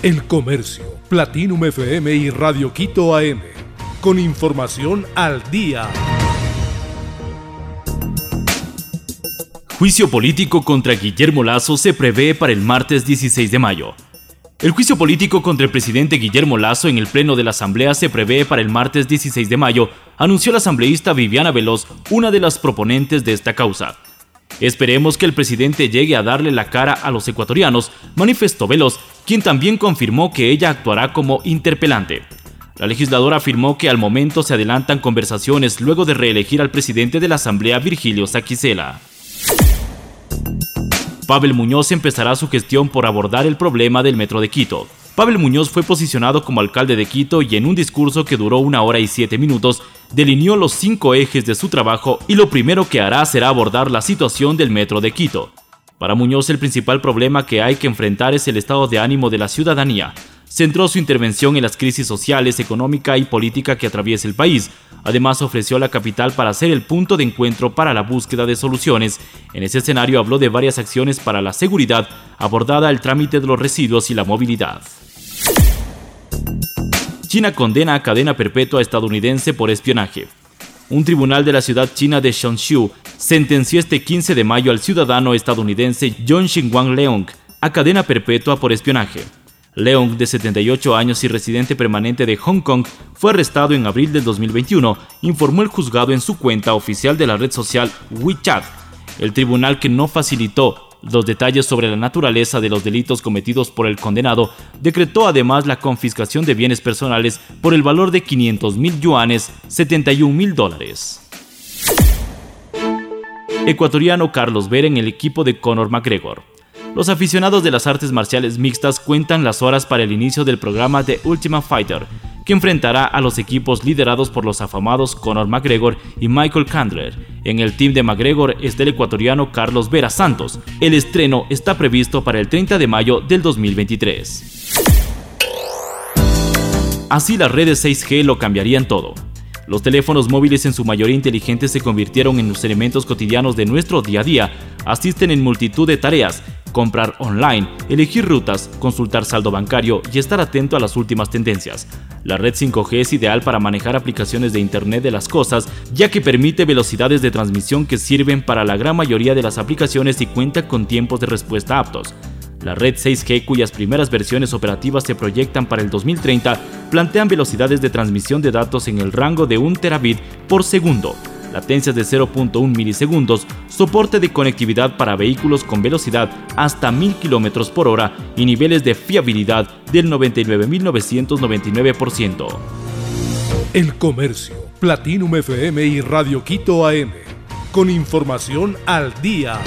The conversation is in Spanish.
El Comercio, Platinum FM y Radio Quito AM. Con información al día. Juicio político contra Guillermo Lazo se prevé para el martes 16 de mayo. El juicio político contra el presidente Guillermo Lazo en el Pleno de la Asamblea se prevé para el martes 16 de mayo, anunció la asambleísta Viviana Veloz, una de las proponentes de esta causa. Esperemos que el presidente llegue a darle la cara a los ecuatorianos, manifestó Veloz, quien también confirmó que ella actuará como interpelante. La legisladora afirmó que al momento se adelantan conversaciones luego de reelegir al presidente de la Asamblea Virgilio Saquicela. Pavel Muñoz empezará su gestión por abordar el problema del metro de Quito. Pavel Muñoz fue posicionado como alcalde de Quito y en un discurso que duró una hora y siete minutos, delineó los cinco ejes de su trabajo y lo primero que hará será abordar la situación del metro de Quito. Para Muñoz el principal problema que hay que enfrentar es el estado de ánimo de la ciudadanía, centró su intervención en las crisis sociales, económica y política que atraviesa el país. Además, ofreció la capital para ser el punto de encuentro para la búsqueda de soluciones. En ese escenario habló de varias acciones para la seguridad, abordada el trámite de los residuos y la movilidad. China condena a cadena perpetua estadounidense por espionaje. Un tribunal de la ciudad china de Shenzhou sentenció este 15 de mayo al ciudadano estadounidense John Xinguang Leong a cadena perpetua por espionaje. Leong, de 78 años y residente permanente de Hong Kong, fue arrestado en abril del 2021, informó el juzgado en su cuenta oficial de la red social WeChat. El tribunal que no facilitó los detalles sobre la naturaleza de los delitos cometidos por el condenado decretó además la confiscación de bienes personales por el valor de 500 mil yuanes, 71 mil dólares. Ecuatoriano Carlos Ver en el equipo de Conor McGregor. Los aficionados de las artes marciales mixtas cuentan las horas para el inicio del programa The Ultimate Fighter, que enfrentará a los equipos liderados por los afamados Conor McGregor y Michael Candler. En el team de McGregor está el ecuatoriano Carlos Vera Santos. El estreno está previsto para el 30 de mayo del 2023. Así las redes 6G lo cambiarían todo. Los teléfonos móviles en su mayoría inteligentes se convirtieron en los elementos cotidianos de nuestro día a día, asisten en multitud de tareas, comprar online, elegir rutas, consultar saldo bancario y estar atento a las últimas tendencias. La red 5G es ideal para manejar aplicaciones de Internet de las Cosas, ya que permite velocidades de transmisión que sirven para la gran mayoría de las aplicaciones y cuenta con tiempos de respuesta aptos. La red 6G, cuyas primeras versiones operativas se proyectan para el 2030, plantean velocidades de transmisión de datos en el rango de 1 terabit por segundo, latencias de 0.1 milisegundos, soporte de conectividad para vehículos con velocidad hasta 1000 km por hora y niveles de fiabilidad del 99.999%. El Comercio, Platinum FM y Radio Quito AM. Con información al día.